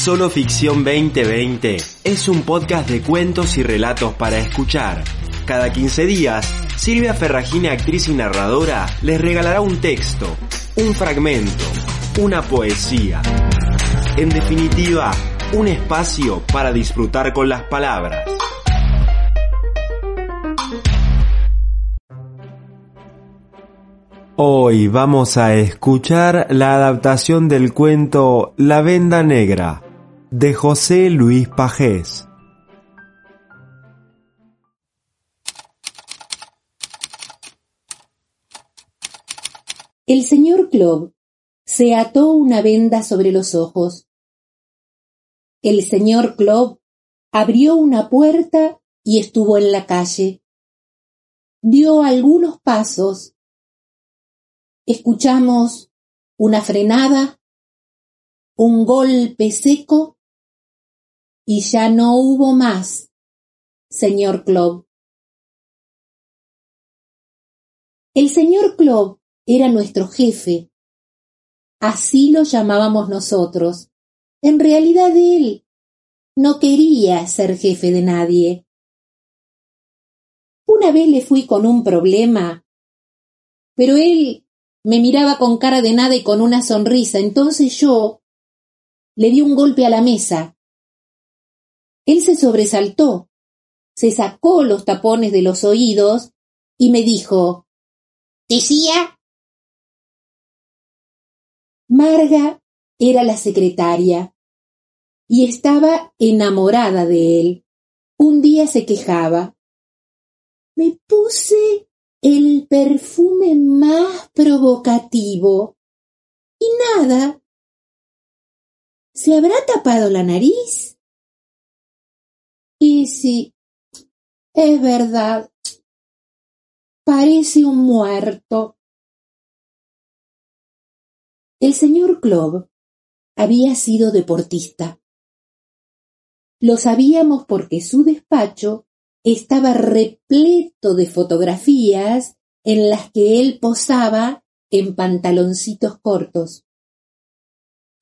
Solo Ficción 2020 es un podcast de cuentos y relatos para escuchar. Cada 15 días, Silvia Ferragina, actriz y narradora, les regalará un texto, un fragmento, una poesía. En definitiva, un espacio para disfrutar con las palabras. Hoy vamos a escuchar la adaptación del cuento La Venda Negra de José Luis Pajés. El señor Club se ató una venda sobre los ojos. El señor Club abrió una puerta y estuvo en la calle. Dio algunos pasos. Escuchamos una frenada, un golpe seco y ya no hubo más, señor Club. El señor Club era nuestro jefe. Así lo llamábamos nosotros. En realidad él no quería ser jefe de nadie. Una vez le fui con un problema, pero él me miraba con cara de nada y con una sonrisa. Entonces yo le di un golpe a la mesa él se sobresaltó, se sacó los tapones de los oídos y me dijo ¿Decía? Marga era la secretaria y estaba enamorada de él. Un día se quejaba. Me puse el perfume más provocativo. Y nada. ¿Se habrá tapado la nariz? Y sí, es verdad. Parece un muerto. El señor Club había sido deportista. Lo sabíamos porque su despacho estaba repleto de fotografías en las que él posaba en pantaloncitos cortos.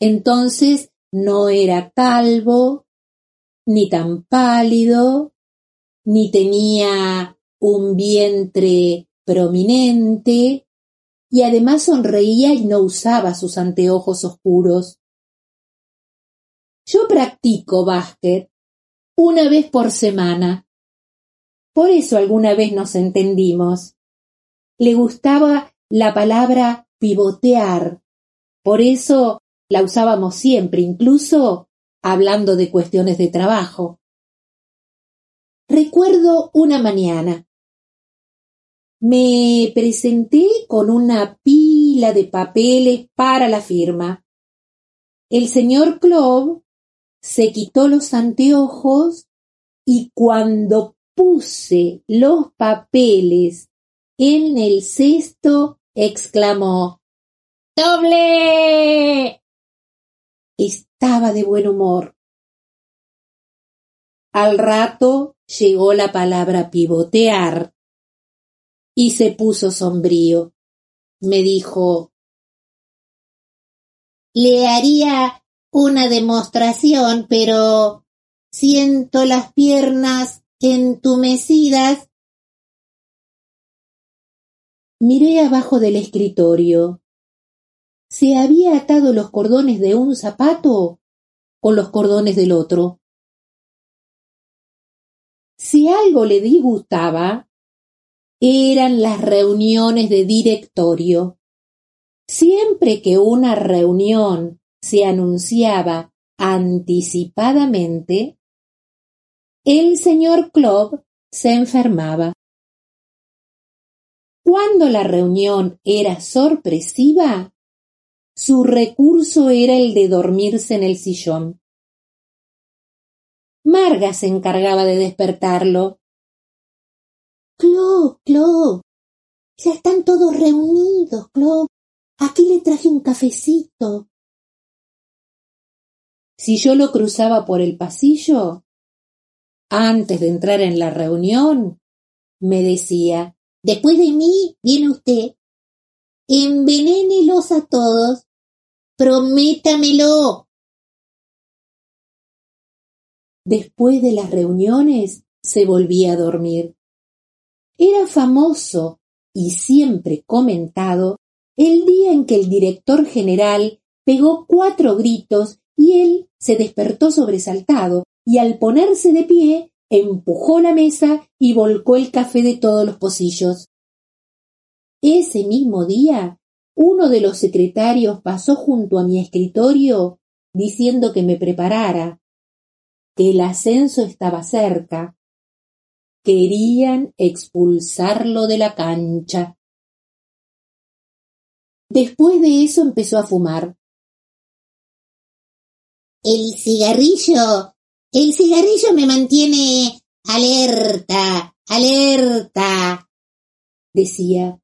Entonces no era calvo, ni tan pálido, ni tenía un vientre prominente, y además sonreía y no usaba sus anteojos oscuros. Yo practico básquet una vez por semana. Por eso alguna vez nos entendimos. Le gustaba la palabra pivotear. Por eso la usábamos siempre, incluso hablando de cuestiones de trabajo. Recuerdo una mañana. Me presenté con una pila de papeles para la firma. El señor Clove se quitó los anteojos y cuando puse los papeles en el cesto exclamó ¡Doble! estaba de buen humor. Al rato llegó la palabra pivotear y se puso sombrío. Me dijo Le haría una demostración, pero siento las piernas entumecidas. Miré abajo del escritorio se había atado los cordones de un zapato con los cordones del otro. Si algo le disgustaba, eran las reuniones de directorio. Siempre que una reunión se anunciaba anticipadamente, el señor Club se enfermaba. Cuando la reunión era sorpresiva, su recurso era el de dormirse en el sillón. Marga se encargaba de despertarlo. Clo, Clo, ya están todos reunidos, Clo. Aquí le traje un cafecito. Si yo lo cruzaba por el pasillo, antes de entrar en la reunión, me decía, después de mí viene usted. Envenénelos a todos. Prométamelo. Después de las reuniones se volvía a dormir. Era famoso y siempre comentado el día en que el director general pegó cuatro gritos y él se despertó sobresaltado y al ponerse de pie empujó la mesa y volcó el café de todos los pocillos. Ese mismo día, uno de los secretarios pasó junto a mi escritorio diciendo que me preparara, que el ascenso estaba cerca. Querían expulsarlo de la cancha. Después de eso empezó a fumar. El cigarrillo, el cigarrillo me mantiene alerta, alerta, decía.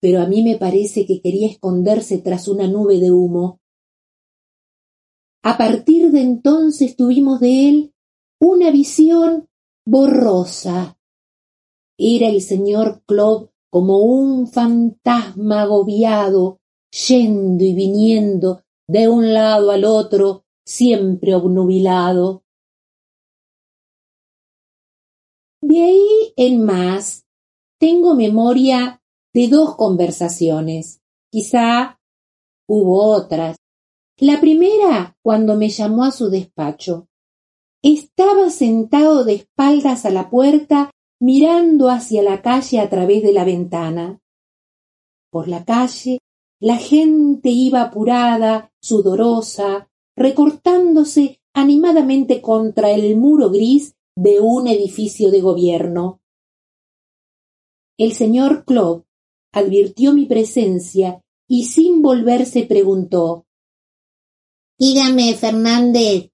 Pero a mí me parece que quería esconderse tras una nube de humo. A partir de entonces tuvimos de él una visión borrosa. Era el señor Club como un fantasma agobiado, yendo y viniendo de un lado al otro, siempre obnubilado. De ahí en más, tengo memoria de dos conversaciones. Quizá hubo otras, la primera, cuando me llamó a su despacho. Estaba sentado de espaldas a la puerta, mirando hacia la calle a través de la ventana. Por la calle, la gente iba apurada, sudorosa, recortándose animadamente contra el muro gris de un edificio de gobierno. El señor Club advirtió mi presencia y sin volverse preguntó Dígame, Fernández,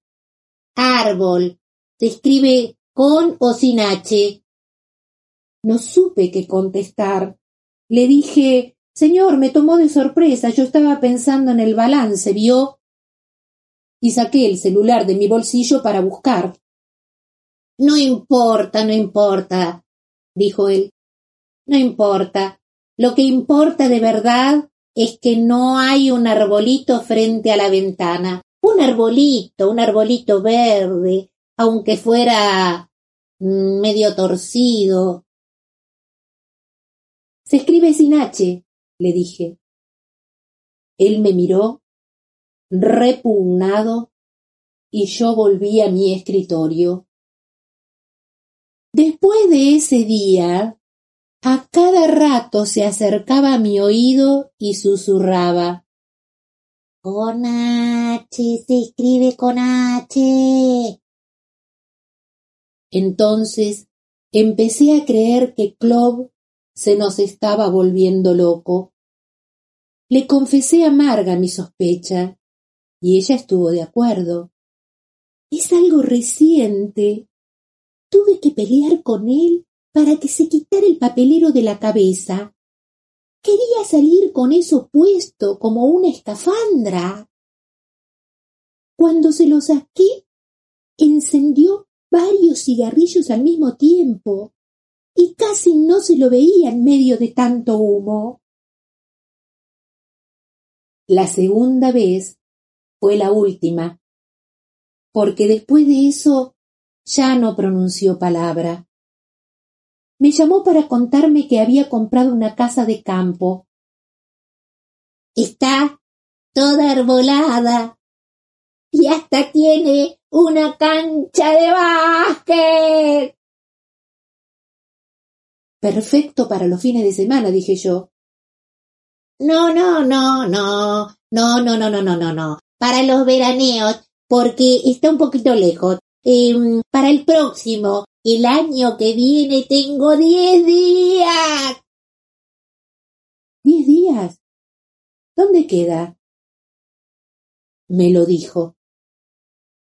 árbol, ¿se escribe con o sin H? No supe qué contestar. Le dije, Señor, me tomó de sorpresa, yo estaba pensando en el balance, ¿vio? Y saqué el celular de mi bolsillo para buscar. No importa, no importa, dijo él. No importa. Lo que importa de verdad es que no hay un arbolito frente a la ventana. Un arbolito, un arbolito verde, aunque fuera mm, medio torcido. Se escribe sin H, le dije. Él me miró, repugnado, y yo volví a mi escritorio. Después de ese día, a cada rato se acercaba a mi oído y susurraba Con H se escribe con H. Entonces empecé a creer que Clove se nos estaba volviendo loco. Le confesé a Marga mi sospecha y ella estuvo de acuerdo. Es algo reciente. Tuve que pelear con él para que se quitara el papelero de la cabeza. Quería salir con eso puesto como una escafandra. Cuando se lo saqué, encendió varios cigarrillos al mismo tiempo y casi no se lo veía en medio de tanto humo. La segunda vez fue la última, porque después de eso ya no pronunció palabra me llamó para contarme que había comprado una casa de campo. Está toda arbolada y hasta tiene una cancha de básquet. Perfecto para los fines de semana, dije yo. No, no, no, no, no, no, no, no, no, no. Para los veraneos, porque está un poquito lejos. Em, para el próximo, el año que viene tengo diez días. ¿Diez días? ¿Dónde queda? Me lo dijo.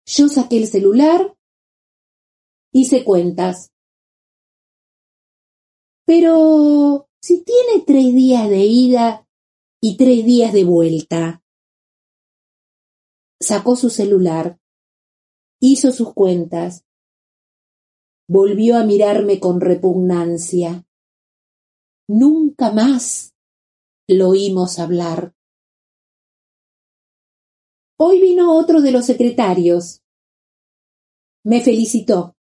Yo saqué el celular, hice cuentas. Pero si tiene tres días de ida y tres días de vuelta. Sacó su celular, hizo sus cuentas, volvió a mirarme con repugnancia. Nunca más lo oímos hablar. Hoy vino otro de los secretarios. Me felicitó.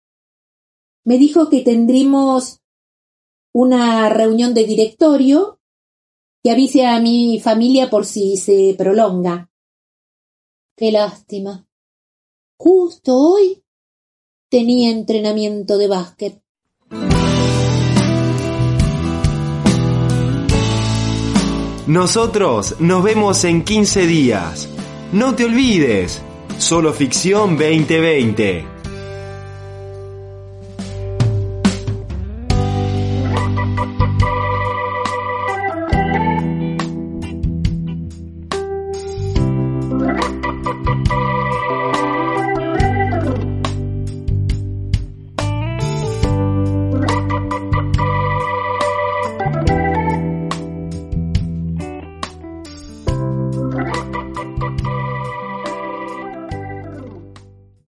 Me dijo que tendremos una reunión de directorio que avise a mi familia por si se prolonga. Qué lástima. Justo hoy tenía entrenamiento de básquet. Nosotros nos vemos en 15 días. No te olvides, solo ficción 2020.